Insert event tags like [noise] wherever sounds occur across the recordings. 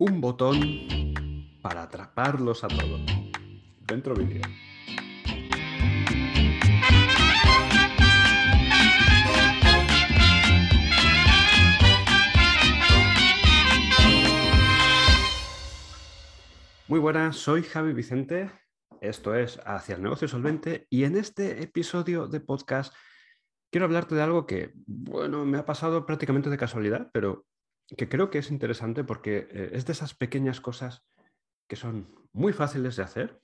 un botón para atraparlos a todos. Dentro vídeo. Muy buenas, soy Javi Vicente. Esto es Hacia el negocio solvente y en este episodio de podcast quiero hablarte de algo que, bueno, me ha pasado prácticamente de casualidad, pero que creo que es interesante porque eh, es de esas pequeñas cosas que son muy fáciles de hacer,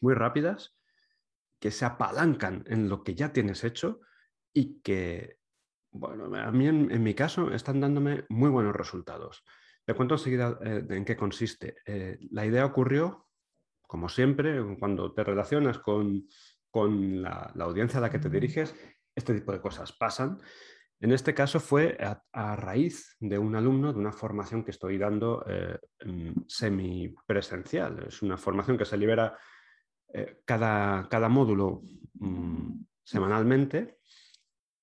muy rápidas, que se apalancan en lo que ya tienes hecho y que, bueno, a mí en, mi caso están dándome muy buenos resultados. Te cuento enseguida eh, en qué consiste. Eh, la idea ocurrió, como siempre, cuando te relacionas con, la, la, audiencia a la que te diriges, este tipo de cosas pasan en este caso fue a, raíz de un alumno de una formación que estoy dando eh, semipresencial. Es una formación que se libera eh, cada, cada, módulo mm, semanalmente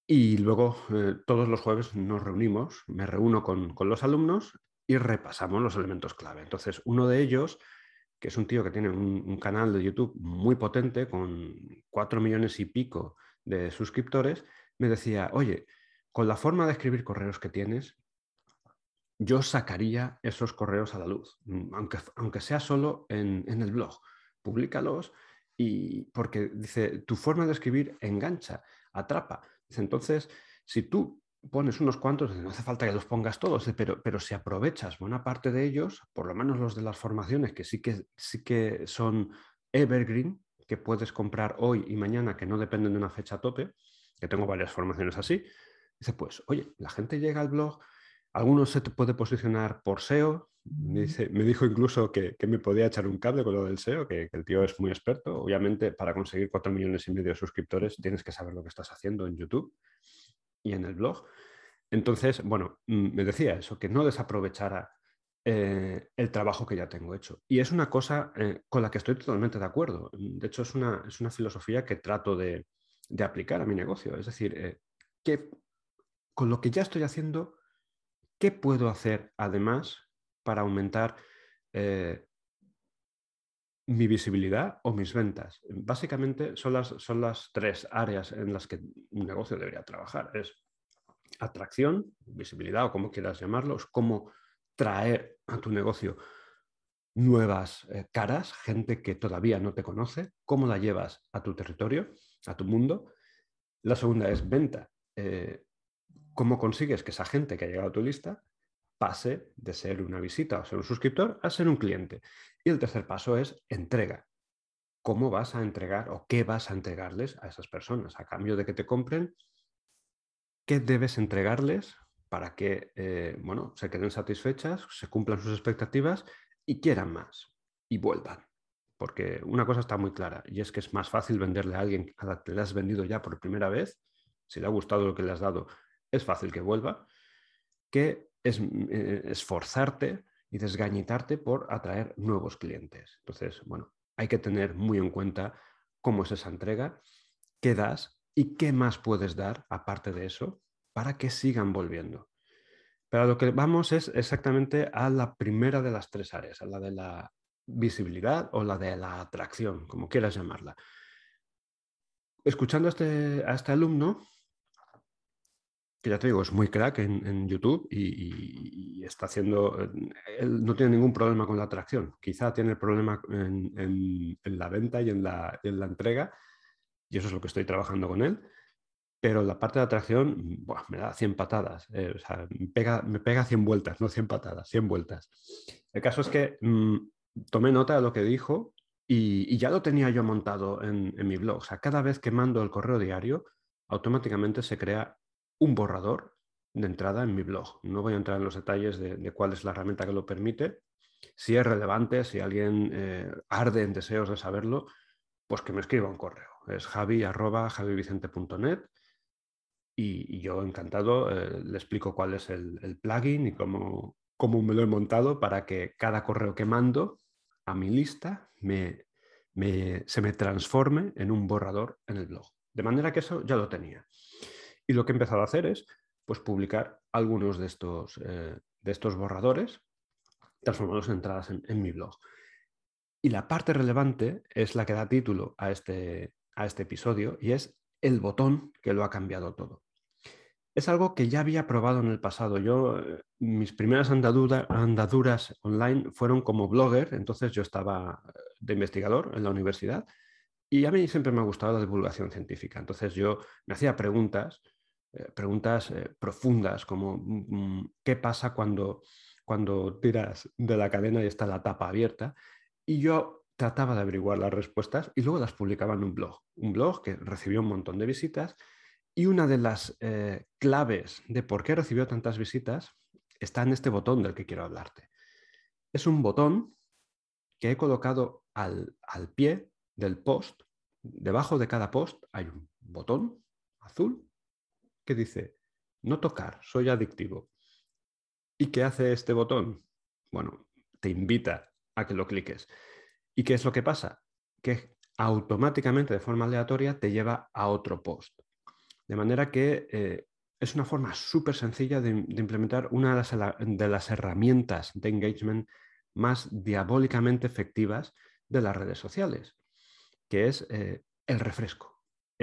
y luego eh, todos los jueves nos reunimos, me reúno con, los alumnos y repasamos los elementos clave. Entonces, uno de ellos, que es un tío que tiene un canal de YouTube muy potente con cuatro millones y pico de suscriptores, me decía, oye, con la forma de escribir correos que tienes, yo sacaría esos correos a la luz, mm, aunque, aunque sea solo en, el blog. Públicalos y porque dice, tu forma de escribir engancha, atrapa. Entonces, si tú pones unos cuantos, no hace falta que los pongas todos, pero, pero si aprovechas buena parte de ellos, por lo menos los de las formaciones que sí que, sí que son evergreen, que puedes comprar hoy y mañana, que no dependen de una fecha tope, que tengo varias formaciones así, Dice, pues, oye, la gente llega al blog, algunos se te puede posicionar por SEO. Me, dice, me dijo incluso que, me podía echar un cable con lo del SEO, que, el tío es muy experto. Obviamente, para conseguir 4 millones y medio de suscriptores tienes que saber lo que estás haciendo en YouTube y en el blog. Entonces, bueno, mm, me decía eso, que no desaprovechara eh, el trabajo que ya tengo hecho. Y es una cosa eh, con la que estoy totalmente de acuerdo. De hecho, es una, es una filosofía que trato de, aplicar a mi negocio. Es decir, eh, ¿qué, con lo que ya estoy haciendo, ¿qué puedo hacer además para aumentar eh, mi visibilidad o mis ventas? Básicamente son las, son las tres áreas en las que un negocio debería trabajar. Es atracción, visibilidad o como quieras llamarlo, es cómo traer a tu negocio nuevas eh, caras, gente que todavía no te conoce, cómo la llevas a tu territorio, a tu mundo. La segunda es venta. Eh, ¿Cómo consigues que esa gente que ha llegado a tu lista pase de ser una visita o ser un suscriptor a ser un cliente? Y el tercer paso es entrega. ¿Cómo vas a entregar o qué vas a entregarles a esas personas? A cambio de que te compren, ¿qué debes entregarles para que eh, bueno, se queden satisfechas, se cumplan sus expectativas y quieran más y vuelvan? Porque una cosa está muy clara y es que es más fácil venderle a alguien a la que le has vendido ya por primera vez, si le ha gustado lo que le has dado es fácil que vuelva, que es eh, esforzarte y desgañitarte por atraer nuevos clientes. Entonces, bueno, hay que tener muy en cuenta cómo es esa entrega, qué das y qué más puedes dar aparte de eso para que sigan volviendo. Pero a lo que vamos es exactamente a la primera de las tres áreas, a la de la visibilidad o la de la atracción, como quieras llamarla. Escuchando a este, a este alumno, que ya te digo, es muy crack en, YouTube y, está haciendo, él no tiene ningún problema con la atracción, quizá tiene problema en, la venta y en la, entrega, y eso es lo que estoy trabajando con él, pero la parte de atracción me da 100 patadas, eh, o sea, me pega, me pega 100 vueltas, no 100 patadas, 100 vueltas. El caso es que mm, tomé nota de lo que dijo y, ya lo tenía yo montado en mi blog, o sea, cada vez que mando el correo diario, automáticamente se crea un borrador de entrada en mi blog. No voy a entrar en los detalles de, cuál es la herramienta que lo permite. Si es relevante, si alguien eh, arde en deseos de saberlo, pues que me escriba un correo. Es javi y, yo encantado eh, le explico cuál es el, plugin y cómo, cómo, me lo he montado para que cada correo que mando a mi lista se me transforme en un borrador en el blog. De manera que eso ya lo tenía. Y lo que he empezado a hacer es pues, publicar algunos de estos, eh, de estos borradores transformarlos en entradas en, mi blog. Y la parte relevante es la que da título a este, a este episodio y es el botón que lo ha cambiado todo. Es algo que ya había probado en el pasado. Yo, eh, mis primeras andaduras online fueron como blogger, entonces yo estaba eh, de investigador en la universidad y a mí siempre me ha gustado la divulgación científica. Entonces yo me hacía preguntas, eh, preguntas profundas como mm, mm, ¿qué pasa cuando, cuando tiras de la cadena y está la tapa abierta? Y yo trataba de averiguar las respuestas y luego las publicaba en un blog. Un blog que recibió un montón de visitas y una de las eh, claves de por qué recibió tantas visitas está en este botón del que quiero hablarte. Es un botón que he colocado al, al pie del post. Debajo de cada post hay un botón azul que dice, no tocar, soy adictivo. ¿Y qué hace este botón? Bueno, te invita a que lo cliques. ¿Y qué es lo que pasa? Que automáticamente, de forma aleatoria, te lleva a otro post. De manera que eh, es una forma súper sencilla de, implementar una de las, herramientas de engagement más diabólicamente efectivas de las redes sociales, que es eh, el refresco.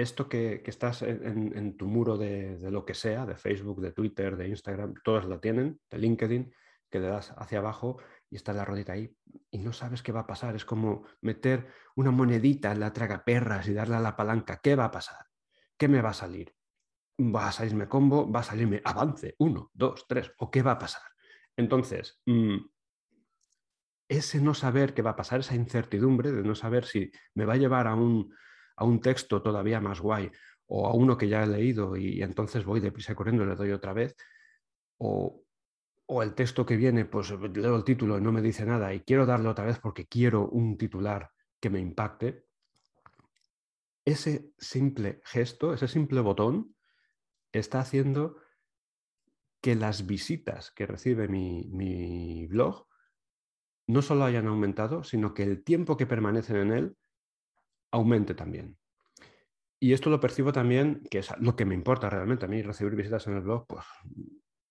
Esto que, estás en, tu muro de, lo que sea, de Facebook, de Twitter, de Instagram, todos lo tienen, de LinkedIn, que le das hacia abajo y está la rodita ahí y no sabes qué va a pasar. Es como meter una monedita en la traga perras y darle a la palanca. ¿Qué va a pasar? ¿qué me va a salir? ¿Va a salirme combo? ¿Va a salirme avance? Uno, dos, tres. ¿O qué va a pasar? Entonces, mm, ese no saber qué va a pasar, esa incertidumbre de no saber si me va a llevar a un, a un texto todavía más guay o a uno que ya he leído y, entonces voy deprisa corriendo y le doy otra vez, o, o el texto que viene, pues leo el título y no me dice nada y quiero darle otra vez porque quiero un titular que me impacte, ese simple gesto, ese simple botón, está haciendo que las visitas que recibe mi, blog no solo hayan aumentado, sino que el tiempo que permanecen en él aumente también. Y esto lo percibo también, que es lo que me importa realmente a mí, recibir visitas en el blog, pues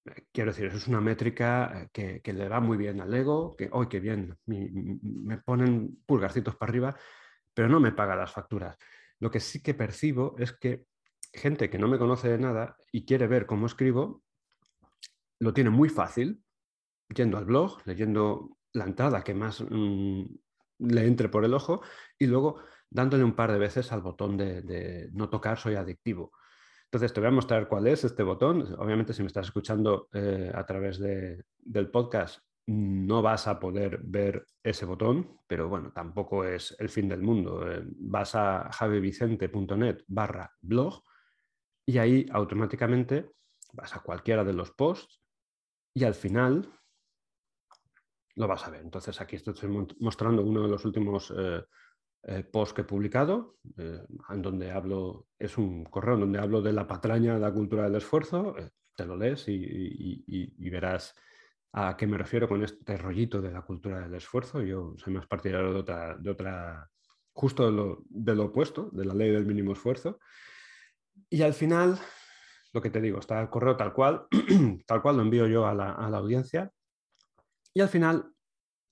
eh, quiero decir, eso es una métrica eh, que, le va muy bien al ego, que hoy qué bien, me ponen pulgarcitos para arriba, pero no me paga las facturas. Lo que sí que percibo es que gente que no me conoce de nada y quiere ver cómo escribo, lo tiene muy fácil, yendo al blog, leyendo la entrada que más mm, le entre por el ojo y luego dándole un par de veces al botón de, no tocar, soy adictivo. Entonces te voy a mostrar cuál es este botón. Obviamente si me estás escuchando eh, a través del podcast, no vas a poder ver ese botón, pero bueno, tampoco es el fin del mundo. Eh, vas a javivicente.net barra blog y ahí automáticamente vas a cualquiera de los posts y al final lo vas a ver. Entonces aquí estoy mostrando uno de los últimos eh, eh, posts que he publicado, en donde hablo, es un correo en donde hablo de la patraña de la cultura del esfuerzo, te lo lees y verás ¿A qué me refiero con este rollito de la cultura del esfuerzo? Yo soy más partidario de otra, justo de lo, opuesto, de la ley del mínimo esfuerzo. Y al final, lo que te digo, está el correo tal cual, [clears throat] tal cual lo envío yo a la audiencia. Y al final,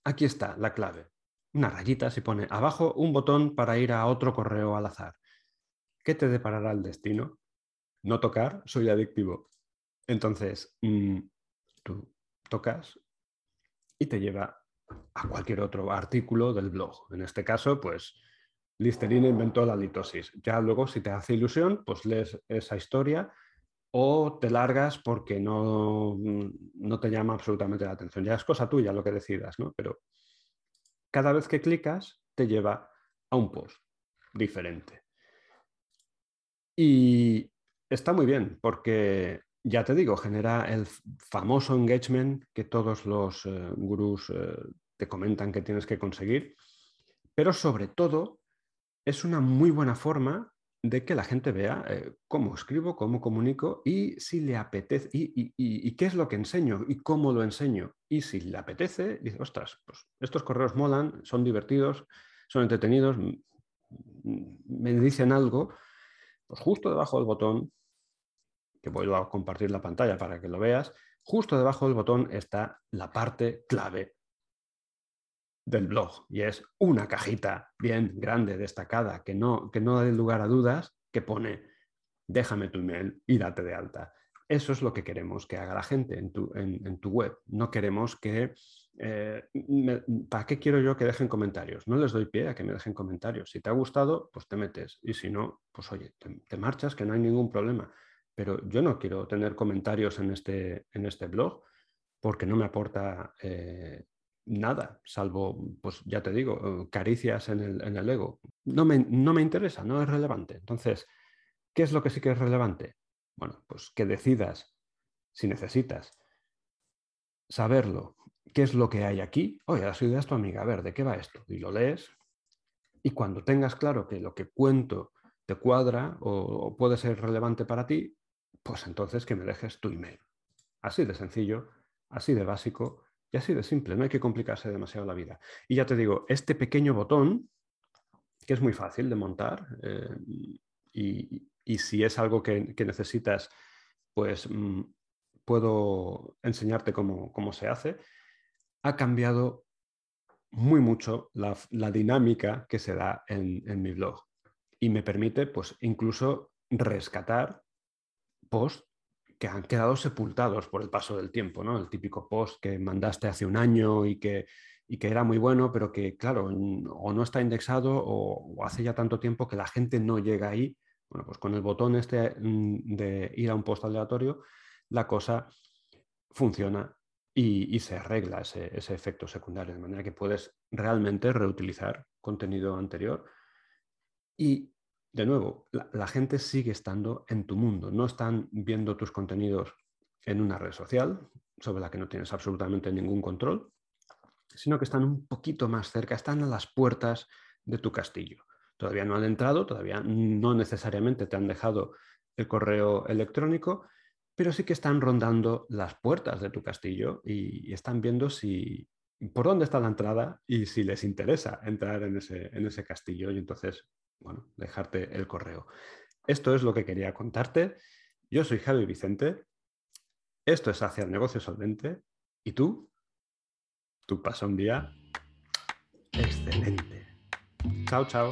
aquí está la clave. Una rayita se pone abajo un botón para ir a otro correo al azar. ¿Qué te deparará el destino? No tocar, soy adictivo. Entonces, mm, tú tocas y te lleva a cualquier otro artículo del blog. En este caso, pues Listerine inventó la litosis. Ya luego, si te hace ilusión, pues lees esa historia o te largas porque no, no te llama absolutamente la atención. Ya es cosa tuya lo que decidas, ¿no? Pero cada vez que clicas, te lleva a un post diferente. Y está muy bien porque ya te digo, genera el famoso engagement que todos los eh, gurús eh, te comentan que tienes que conseguir, pero sobre todo es una muy buena forma de que la gente vea eh, cómo escribo, cómo comunico y si le apetece, y, qué es lo que enseño y cómo lo enseño. Y si le apetece, dice, ostras, pues estos correos molan, son divertidos, son entretenidos, me dicen algo, pues justo debajo del botón que vuelvo a compartir la pantalla para que lo veas, justo debajo del botón está la parte clave del blog y es una cajita bien grande, destacada, que no, que no dé lugar a dudas, que pone déjame tu email y date de alta. Eso es lo que queremos que haga la gente en tu, en, tu web. No queremos que... Eh, ¿Para qué quiero yo que dejen comentarios? No les doy pie a que me dejen comentarios. Si te ha gustado, pues te metes. Y si no, pues oye, te, marchas, que no hay ningún problema. Pero yo no quiero tener comentarios en este, en este blog porque no me aporta eh, nada, salvo, pues ya te digo, caricias en el, en el ego. No me, no me interesa, no es relevante. Entonces, ¿qué es lo que sí que es relevante? Bueno, pues que decidas, si necesitas, saberlo, qué es lo que hay aquí. Oye, la idea es tu amiga, a ver, ¿de qué va esto? Y lo lees. Y cuando tengas claro que lo que cuento te cuadra o, puede ser relevante para ti, pues entonces que me dejes tu email. Así de sencillo, así de básico y así de simple. No hay que complicarse demasiado la vida. Y ya te digo, este pequeño botón, que es muy fácil de montar, eh, y, si es algo que, necesitas, pues mm, puedo enseñarte cómo, se hace, ha cambiado muy mucho la, dinámica que se da en, mi blog y me permite pues incluso rescatar posts que han quedado sepultados por el paso del tiempo, ¿no? El típico post que mandaste hace un año y que, que era muy bueno, pero que, claro, o no está indexado o, hace ya tanto tiempo que la gente no llega ahí bueno, pues con el botón este mm, de ir a un post aleatorio, la cosa funciona y, se arregla ese, efecto secundario, de manera que puedes realmente reutilizar contenido anterior. Y, de nuevo, la, gente sigue estando en tu mundo, no están viendo tus contenidos en una red social sobre la que no tienes absolutamente ningún control, sino que están un poquito más cerca, están a las puertas de tu castillo. Todavía no han entrado, todavía no necesariamente te han dejado el correo electrónico, pero sí que están rondando las puertas de tu castillo y, están viendo si por dónde está la entrada y si les interesa entrar en ese, en ese castillo y entonces, bueno, dejarte el correo. Esto es lo que quería contarte. Yo soy Javi Vicente. Esto es Hacia el Negocio Solvente. ¿Y tú? Tú pasa un día excelente. Chao, chao.